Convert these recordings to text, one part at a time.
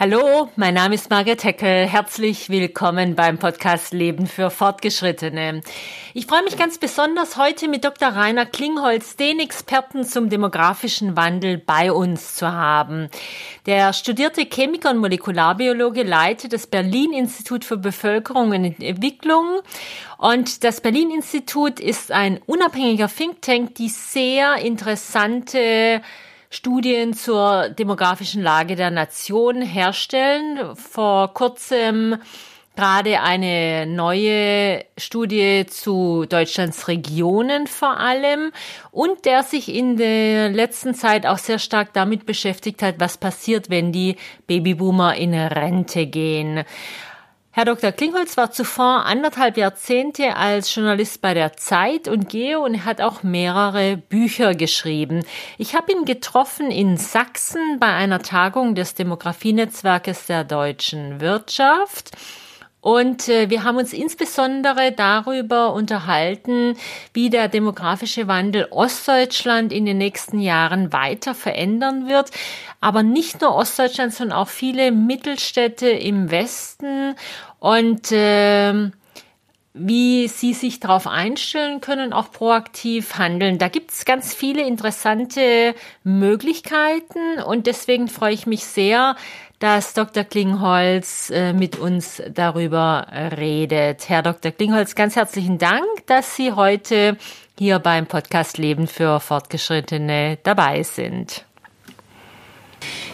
Hallo, mein Name ist Margret Heckel. Herzlich willkommen beim Podcast Leben für Fortgeschrittene. Ich freue mich ganz besonders, heute mit Dr. Rainer Klingholz, den Experten zum demografischen Wandel, bei uns zu haben. Der studierte Chemiker und Molekularbiologe leitet das Berlin-Institut für Bevölkerung und Entwicklung. Und das Berlin-Institut ist ein unabhängiger Think Tank, die sehr interessante Studien zur demografischen Lage der Nation herstellen. Vor kurzem gerade eine neue Studie zu Deutschlands Regionen vor allem und der sich in der letzten Zeit auch sehr stark damit beschäftigt hat, was passiert, wenn die Babyboomer in Rente gehen. Herr Dr. Klingholz war zuvor anderthalb Jahrzehnte als Journalist bei der Zeit und Geo und hat auch mehrere Bücher geschrieben. Ich habe ihn getroffen in Sachsen bei einer Tagung des Demografienetzwerkes der deutschen Wirtschaft. Und äh, wir haben uns insbesondere darüber unterhalten, wie der demografische Wandel Ostdeutschland in den nächsten Jahren weiter verändern wird. Aber nicht nur Ostdeutschland, sondern auch viele Mittelstädte im Westen und äh, wie Sie sich darauf einstellen können, auch proaktiv handeln. Da gibt es ganz viele interessante Möglichkeiten und deswegen freue ich mich sehr, dass Dr. Klingholz äh, mit uns darüber redet. Herr Dr. Klingholz, ganz herzlichen Dank, dass Sie heute hier beim Podcast Leben für Fortgeschrittene dabei sind.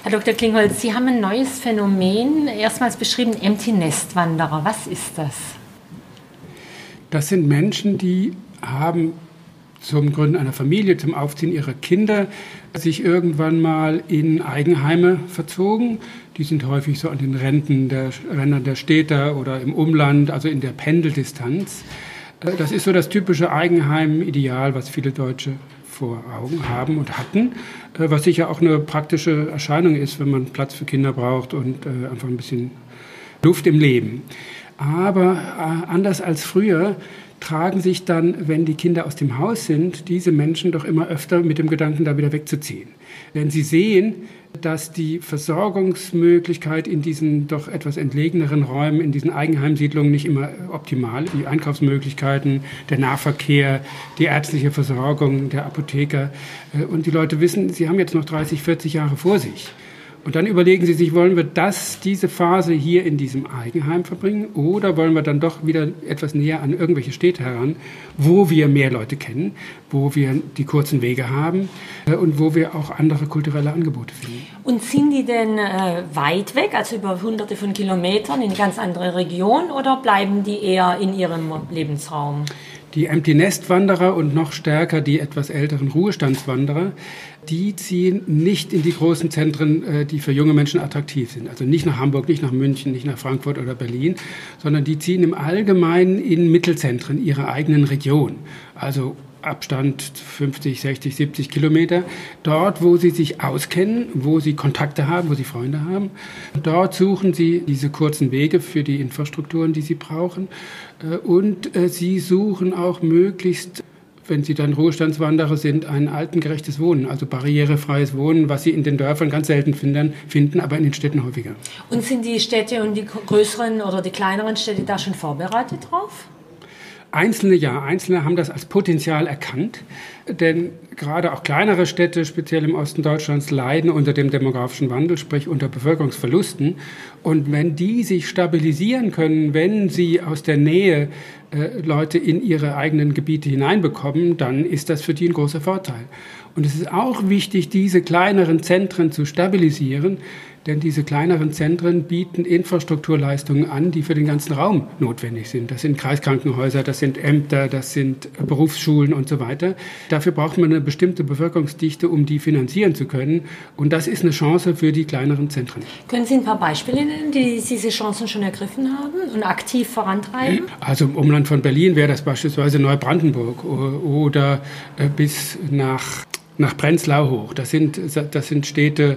Herr Dr. Klingholz, Sie haben ein neues Phänomen erstmals beschrieben, Empty Nest Wanderer. Was ist das? Das sind Menschen, die haben zum Gründen einer Familie, zum Aufziehen ihrer Kinder sich irgendwann mal in Eigenheime verzogen. Die sind häufig so an den Renten der Rändern der Städte oder im Umland, also in der Pendeldistanz. Äh, das ist so das typische Eigenheim-Ideal, was viele Deutsche vor Augen haben und hatten, äh, was sicher auch eine praktische Erscheinung ist, wenn man Platz für Kinder braucht und äh, einfach ein bisschen Luft im Leben. Aber anders als früher tragen sich dann, wenn die Kinder aus dem Haus sind, diese Menschen doch immer öfter mit dem Gedanken, da wieder wegzuziehen. Wenn sie sehen, dass die Versorgungsmöglichkeit in diesen doch etwas entlegeneren Räumen, in diesen Eigenheimsiedlungen nicht immer optimal, die Einkaufsmöglichkeiten, der Nahverkehr, die ärztliche Versorgung, der Apotheker. Äh, und die Leute wissen, sie haben jetzt noch 30, 40 Jahre vor sich. Und dann überlegen Sie sich, wollen wir das, diese Phase hier in diesem Eigenheim verbringen oder wollen wir dann doch wieder etwas näher an irgendwelche Städte heran, wo wir mehr Leute kennen, wo wir die kurzen Wege haben äh, und wo wir auch andere kulturelle Angebote finden. Und sind die denn äh, weit weg, also über hunderte von Kilometern in eine ganz andere Region oder bleiben die eher in ihrem Lebensraum? Die Empty Nest Wanderer und noch stärker die etwas älteren Ruhestandswanderer, die ziehen nicht in die großen Zentren, äh, die für junge Menschen attraktiv sind. Also nicht nach Hamburg, nicht nach München, nicht nach Frankfurt oder Berlin, sondern die ziehen im Allgemeinen in Mittelzentren ihrer eigenen Region. Also Abstand 50, 60, 70 Kilometer, dort, wo sie sich auskennen, wo sie Kontakte haben, wo sie Freunde haben. Dort suchen sie diese kurzen Wege für die Infrastrukturen, die sie brauchen. Äh, und äh, sie suchen auch möglichst wenn Sie dann Ruhestandswanderer sind, ein altengerechtes Wohnen, also barrierefreies Wohnen, was Sie in den Dörfern ganz selten finden, finden, aber in den Städten häufiger. Und sind die Städte und die größeren oder die kleineren Städte da schon vorbereitet drauf? Einzelne ja, Einzelne haben das als Potenzial erkannt, denn gerade auch kleinere Städte, speziell im Osten Deutschlands, leiden unter dem demografischen Wandel, sprich unter Bevölkerungsverlusten. Und wenn die sich stabilisieren können, wenn sie aus der Nähe äh, Leute in ihre eigenen Gebiete hineinbekommen, dann ist das für die ein großer Vorteil. Und es ist auch wichtig, diese kleineren Zentren zu stabilisieren, denn diese kleineren Zentren bieten Infrastrukturleistungen an, die für den ganzen Raum notwendig sind. Das sind Kreiskrankenhäuser, das sind Ämter, das sind Berufsschulen und so weiter. Dafür braucht man eine bestimmte Bevölkerungsdichte, um die finanzieren zu können. Und das ist eine Chance für die kleineren Zentren. Können Sie ein paar Beispiele nennen, die diese Chancen schon ergriffen haben und aktiv vorantreiben? Also im Umland von Berlin wäre das beispielsweise Neubrandenburg oder äh, bis nach nach Prenzlau hoch. Das sind, das sind Städte,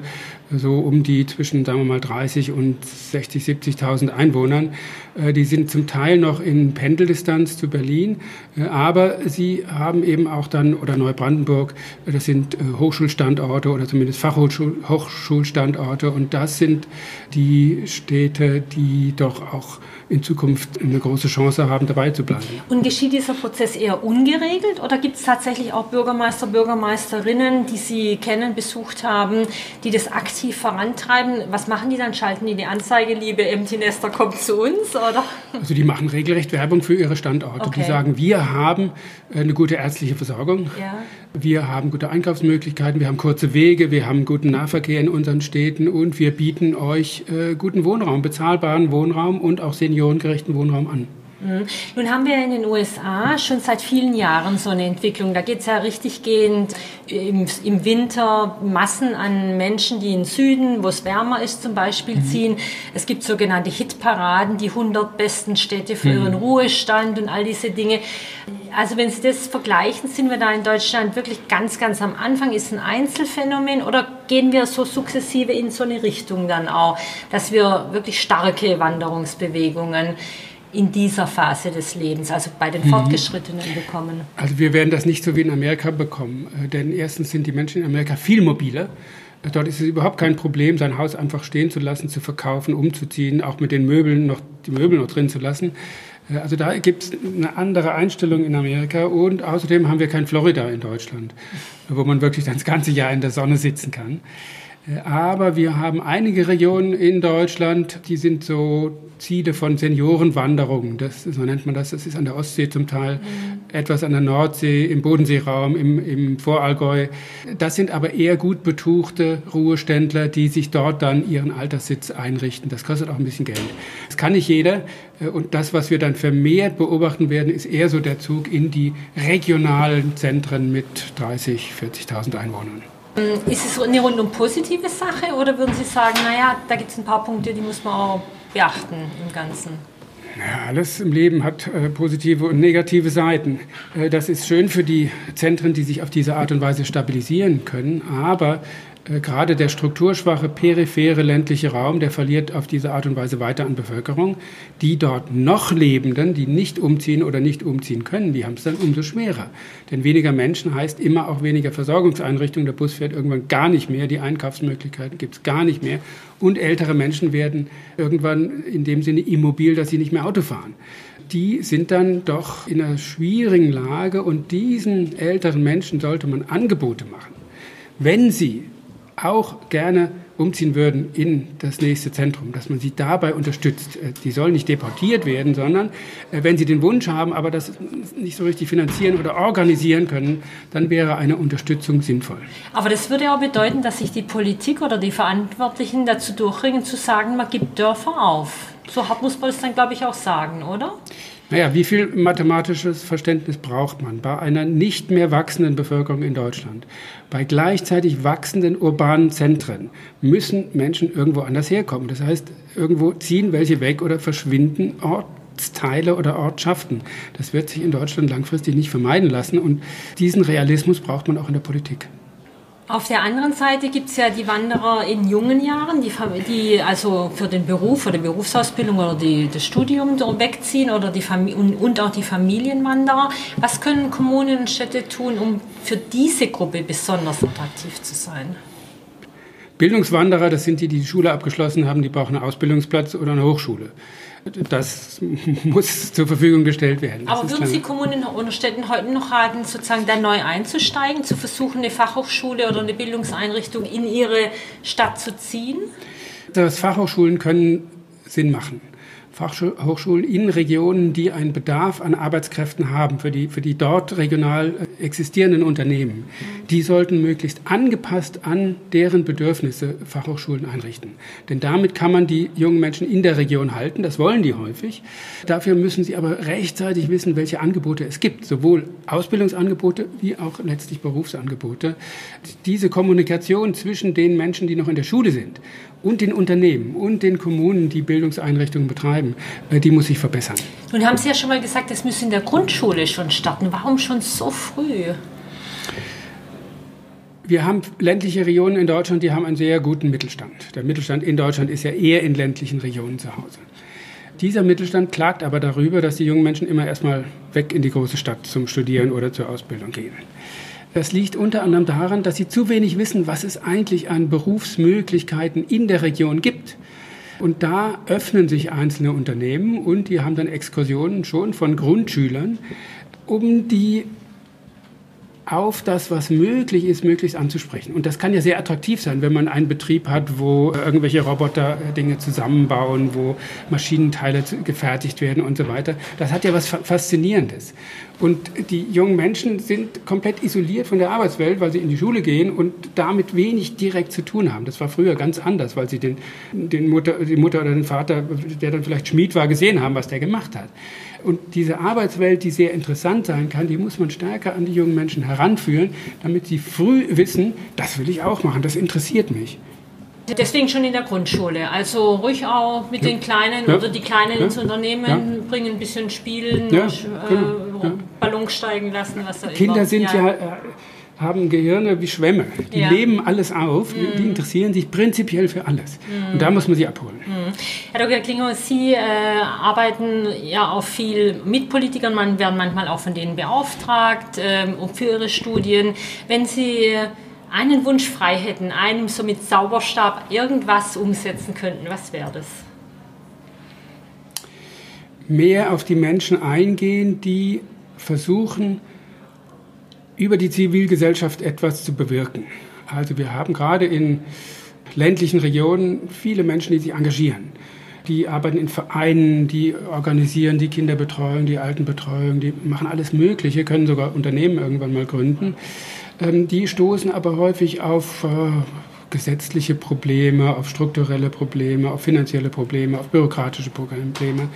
so um die zwischen, sagen wir mal, 30 und 60, 70.000 Einwohnern. Äh, die sind zum Teil noch in Pendeldistanz zu Berlin, äh, aber sie haben eben auch dann, oder Neubrandenburg, äh, das sind Hochschulstandorte oder zumindest Fachhochschulstandorte und das sind die Städte, die doch auch in Zukunft eine große Chance haben, dabei zu bleiben. Und geschieht dieser Prozess eher ungeregelt oder gibt es tatsächlich auch Bürgermeister, Bürgermeisterinnen, die Sie kennen, besucht haben, die das aktiv vorantreiben? Was machen die dann? Schalten die die Anzeige, liebe Empty Nester, kommt zu uns? Oder? Also die machen regelrecht Werbung für ihre Standorte. Okay. Die sagen, wir haben äh, eine gute ärztliche Versorgung, ja. wir haben gute Einkaufsmöglichkeiten, wir haben kurze Wege, wir haben guten Nahverkehr in unseren Städten und wir bieten euch äh, guten Wohnraum, bezahlbaren Wohnraum und auch seniorengerechten Wohnraum an. Mhm. Nun haben wir in den USA schon seit vielen Jahren so eine Entwicklung. Da geht es ja richtig gehend im, im, Winter Massen an Menschen, die in den Süden, wo es wärmer ist, zum Beispiel mhm. ziehen. Es gibt sogenannte Hitparaden, die 100 besten Städte für mhm. ihren Ruhestand und all diese Dinge. Also wenn Sie das vergleichen, sind wir da in Deutschland wirklich ganz, ganz am Anfang. Ist ein Einzelfenomen oder gehen wir so sukzessive in so eine Richtung dann auch, dass wir wirklich starke Wanderungsbewegungen in dieser Phase des Lebens, also bei den mhm. Fortgeschrittenen bekommen? Also wir werden das nicht so wie in Amerika bekommen, äh, denn erstens sind die Menschen in Amerika viel mobiler. Äh, dort ist es überhaupt kein Problem, sein Haus einfach stehen zu lassen, zu verkaufen, umzuziehen, auch mit den Möbeln noch die Möbel noch drin zu lassen. Äh, also da gibt es eine andere Einstellung in Amerika und außerdem haben wir kein Florida in Deutschland, wo man wirklich das ganze Jahr in der Sonne sitzen kann. Aber wir haben einige Regionen in Deutschland, die sind so Ziele von Seniorenwanderungen. Das, so nennt man das. Das ist an der Ostsee zum Teil, mhm. etwas an der Nordsee, im Bodenseeraum, im, im Vorallgäu. Das sind aber eher gut betuchte Ruheständler, die sich dort dann ihren Alterssitz einrichten. Das kostet auch ein bisschen Geld. Das kann nicht jeder. Und das, was wir dann vermehrt beobachten werden, ist eher so der Zug in die regionalen Zentren mit 30, 40.000 Einwohnern. Ähm, ist es eine rundum positive Sache oder würden Sie sagen, naja, da gibt es ein paar Punkte, die muss man auch beachten im Ganzen? Ja, alles im Leben hat äh, positive und negative Seiten. Äh, das ist schön für die Zentren, die sich auf diese Art und Weise stabilisieren können, aber gerade der strukturschwache, periphere ländliche Raum, der verliert auf diese Art und Weise weiter an Bevölkerung. Die dort noch Lebenden, die nicht umziehen oder nicht umziehen können, die haben es dann umso schwerer. Denn weniger Menschen heißt immer auch weniger Versorgungseinrichtungen. Der Bus fährt irgendwann gar nicht mehr, die Einkaufsmöglichkeiten gibt es gar nicht mehr. Und ältere Menschen werden irgendwann in dem Sinne immobil, dass sie nicht mehr Auto fahren die sind dann doch in einer schwierigen Lage und diesen älteren Menschen sollte man Angebote machen. Wenn sie auch gerne umziehen würden in das nächste Zentrum, dass man sie dabei unterstützt. Äh, die sollen nicht deportiert werden, sondern äh, wenn sie den Wunsch haben, aber das nicht so richtig finanzieren oder organisieren können, dann wäre eine Unterstützung sinnvoll. Aber das würde auch bedeuten, dass sich die Politik oder die Verantwortlichen dazu durchringen, zu sagen, man gibt Dörfer auf. So hart muss man es dann, glaube ich, auch sagen, oder? Naja, wie viel mathematisches Verständnis braucht man bei einer nicht mehr wachsenden Bevölkerung in Deutschland? Bei gleichzeitig wachsenden urbanen Zentren müssen Menschen irgendwo anders herkommen. Das heißt, irgendwo ziehen welche weg oder verschwinden Ortsteile oder Ortschaften. Das wird sich in Deutschland langfristig nicht vermeiden lassen und diesen Realismus braucht man auch in der Politik. Auf der anderen Seite gibt es ja die Wanderer in jungen Jahren, die, die also für den Beruf oder Berufsausbildung oder die, das Studium wegziehen oder die und, und auch die Familienwanderer. Was können Kommunen und Städte tun, um für diese Gruppe besonders attraktiv zu sein? Bildungswanderer, das sind die, die die Schule abgeschlossen haben, die brauchen einen Ausbildungsplatz oder eine Hochschule das muss zur Verfügung gestellt werden. Aber würden Sie Kommunen und Städten heute noch raten, sozusagen da neu einzusteigen, zu versuchen, eine Fachhochschule oder eine Bildungseinrichtung in Ihre Stadt zu ziehen? Das Fachhochschulen können Sinn machen. Fachhochschulen in Regionen, die einen Bedarf an Arbeitskräften haben, für die, für die dort regional existierenden Unternehmen, die sollten möglichst angepasst an deren Bedürfnisse Fachhochschulen einrichten. Denn damit kann man die jungen Menschen in der Region halten, das wollen die häufig. Dafür müssen sie aber rechtzeitig wissen, welche Angebote es gibt, sowohl Ausbildungsangebote wie auch letztlich Berufsangebote. Diese Kommunikation zwischen den Menschen, die noch in der Schule sind und den Unternehmen und den Kommunen, die Bildungseinrichtungen betreiben, äh, die muss sich verbessern. Nun haben Sie ja schon mal gesagt, es müsse in der Grundschule schon starten. Warum schon so früh? Wir haben ländliche Regionen in Deutschland, die haben einen sehr guten Mittelstand. Der Mittelstand in Deutschland ist ja eher in ländlichen Regionen zu Hause. Dieser Mittelstand klagt aber darüber, dass die jungen Menschen immer erstmal weg in die große Stadt zum Studieren oder zur Ausbildung gehen. Das liegt unter anderem daran, dass sie zu wenig wissen, was es eigentlich an Berufsmöglichkeiten in der Region gibt. Und da öffnen sich einzelne Unternehmen und die haben dann Exkursionen schon von Grundschülern, um die auf das, was möglich ist, möglichst anzusprechen. Und das kann ja sehr attraktiv sein, wenn man einen Betrieb hat, wo irgendwelche Roboter äh, Dinge zusammenbauen, wo Maschinenteile gefertigt werden und so weiter. Das hat ja was Faszinierendes. Und die jungen Menschen sind komplett isoliert von der Arbeitswelt, weil sie in die Schule gehen und damit wenig direkt zu tun haben. Das war früher ganz anders, weil sie den, den Mutter, die Mutter oder den Vater, der dann vielleicht Schmied war, gesehen haben, was der gemacht hat. Und diese Arbeitswelt, die sehr interessant sein kann, die muss man stärker an die jungen Menschen heranführen, damit sie früh wissen, das will ich auch machen, das interessiert mich. Deswegen schon in der Grundschule. Also ruhig auch mit ja. den Kleinen ja. oder die Kleinen ja. ins Unternehmen bringen, ein bisschen spielen, äh, genau. Ballon steigen lassen, was da Kinder immer. sind ja, äh, haben Gehirne wie Schwämme. Die ja. nehmen alles auf, mhm. die interessieren sich prinzipiell für alles. Mhm. Und da muss man sie abholen. Mhm. Herr Dr. Klinghaus, Sie äh, arbeiten ja auch viel mit Politikern, man werden manchmal auch von denen beauftragt äh, für Ihre Studien. Wenn Sie einen Wunsch frei hätten, einem so mit Zauberstab irgendwas umsetzen könnten, was wäre das? Mehr auf die Menschen eingehen, die versuchen, über die Zivilgesellschaft etwas zu bewirken. Also wir haben gerade in ländlichen Regionen viele Menschen, die sich engagieren. Die arbeiten in Vereinen, die organisieren die Kinderbetreuung, die Altenbetreuung, die machen alles Mögliche, können sogar Unternehmen irgendwann mal gründen. Ähm, die stoßen aber häufig auf äh, gesetzliche Probleme, auf strukturelle Probleme, auf finanzielle Probleme, auf bürokratische Probleme.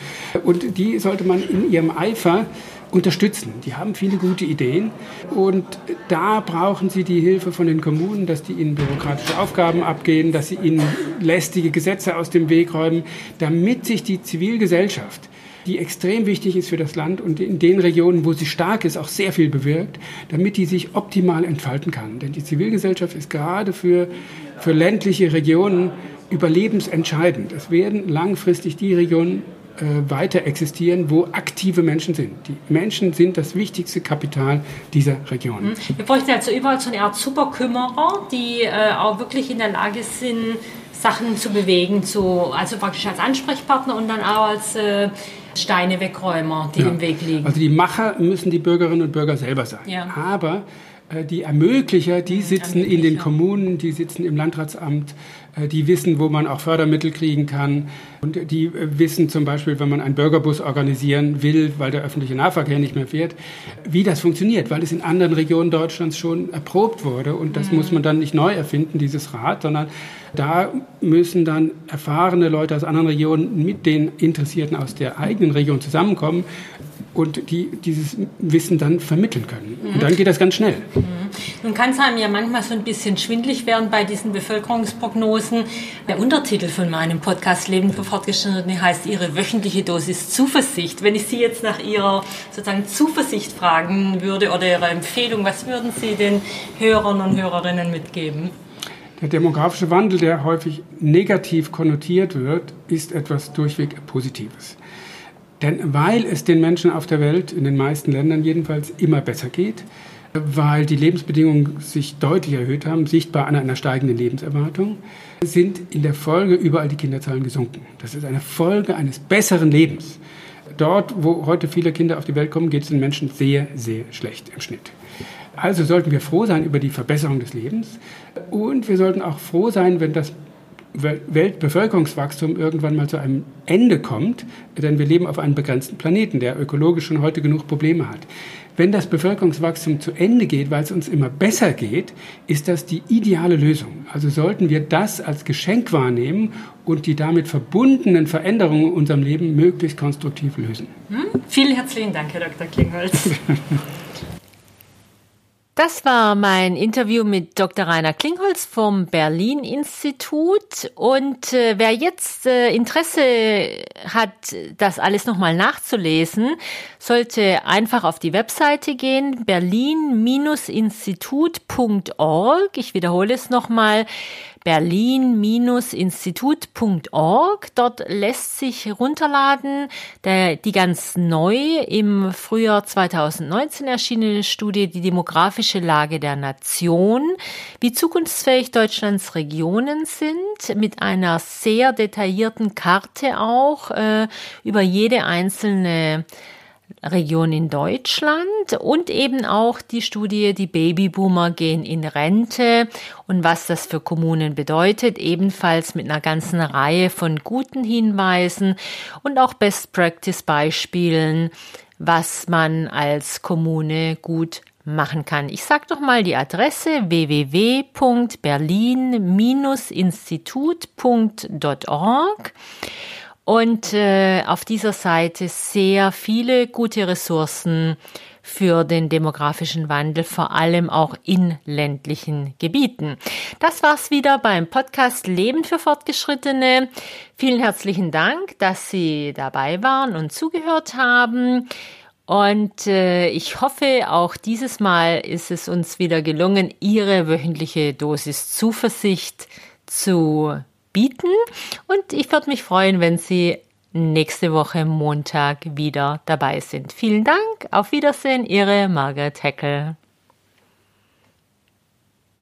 Und die sollte man in ihrem Eifer unterstützen. Die haben viele gute Ideen und da brauchen sie die Hilfe von den Kommunen, dass die ihnen bürokratische Aufgaben abgehen, dass sie ihnen lästige Gesetze aus dem Weg räumen, damit sich die Zivilgesellschaft die extrem wichtig ist für das Land und in den Regionen, wo sie stark ist, auch sehr viel bewirkt, damit die sich optimal entfalten kann. Denn die Zivilgesellschaft ist gerade für, für ländliche Regionen überlebensentscheidend. Es werden langfristig die Regionen äh, weiter existieren, wo aktive Menschen sind. Die Menschen sind das wichtigste Kapital dieser Region. Mhm. Wir bräuchten also überall so eine Art Superkümmerer, die äh, auch wirklich in der Lage sind, Sachen zu bewegen, zu, also praktisch als Ansprechpartner und dann auch als äh, Steine wegräumer, die ja. im Weg liegen. Also die Macher müssen die Bürgerinnen und Bürger selber sein. Ja. Aber die Ermöglicher, die sitzen Ermöglicher. in den Kommunen, die sitzen im Landratsamt, äh, die wissen, wo man auch Fördermittel kriegen kann. Und die äh, wissen zum Beispiel, wenn man einen Bürgerbus organisieren will, weil der öffentliche Nahverkehr nicht mehr fährt, wie das funktioniert, weil es in anderen Regionen Deutschlands schon erprobt wurde. Und das mhm. muss man dann nicht neu erfinden, dieses Rad, sondern da müssen dann erfahrene Leute aus anderen Regionen mit den Interessierten aus der eigenen Region zusammenkommen und die dieses Wissen dann vermitteln können. Mhm. Und dann geht das ganz schnell. Mhm. Nun kann es einem ja manchmal so ein bisschen schwindlig werden bei diesen Bevölkerungsprognosen. Der Untertitel von meinem Podcast Leben für Fortgeschrittene heißt Ihre wöchentliche Dosis Zuversicht. Wenn ich Sie jetzt nach Ihrer sozusagen Zuversicht fragen würde oder Ihrer Empfehlung, was würden Sie den Hörern und Hörerinnen mitgeben? Der demografische Wandel, der häufig negativ konnotiert wird, ist etwas durchweg Positives. Denn weil es den Menschen auf der Welt, in den meisten Ländern jedenfalls, immer besser geht, weil die Lebensbedingungen sich deutlich erhöht haben, sichtbar an einer steigenden Lebenserwartung, sind in der Folge überall die Kinderzahlen gesunken. Das ist eine Folge eines besseren Lebens. Dort, wo heute viele Kinder auf die Welt kommen, geht es den Menschen sehr, sehr schlecht im Schnitt. Also sollten wir froh sein über die Verbesserung des Lebens und wir sollten auch froh sein, wenn das Weltbevölkerungswachstum irgendwann mal zu einem Ende kommt, denn wir leben auf einem begrenzten Planeten, der ökologisch schon heute genug Probleme hat. Wenn das Bevölkerungswachstum zu Ende geht, weil es uns immer besser geht, ist das die ideale Lösung. Also sollten wir das als Geschenk wahrnehmen und die damit verbundenen Veränderungen in unserem Leben möglichst konstruktiv lösen. Hm? Vielen herzlichen Dank, Herr Dr. Klingholz. Das war mein Interview mit Dr. Rainer Klingholz vom Berlin Institut. Und äh, wer jetzt äh, Interesse hat, das alles nochmal nachzulesen, sollte einfach auf die Webseite gehen, berlin-institut.org. Ich wiederhole es nochmal berlin-institut.org. Dort lässt sich runterladen der, die ganz neu im Frühjahr 2019 erschienene Studie Die demografische Lage der Nation, wie zukunftsfähig Deutschlands Regionen sind, mit einer sehr detaillierten Karte auch äh, über jede einzelne Region in Deutschland und eben auch die Studie, die Babyboomer gehen in Rente und was das für Kommunen bedeutet, ebenfalls mit einer ganzen Reihe von guten Hinweisen und auch Best Practice Beispielen, was man als Kommune gut machen kann. Ich sage doch mal die Adresse www.berlin-institut.org und äh, auf dieser Seite sehr viele gute Ressourcen für den demografischen Wandel, vor allem auch in ländlichen Gebieten. Das war's wieder beim Podcast Leben für Fortgeschrittene. Vielen herzlichen Dank, dass Sie dabei waren und zugehört haben. Und äh, ich hoffe, auch dieses Mal ist es uns wieder gelungen, Ihre wöchentliche Dosis Zuversicht zu bieten. Und ich würde mich freuen, wenn Sie nächste Woche Montag wieder dabei sind. Vielen Dank. Auf Wiedersehen, Ihre Margaret Heckel.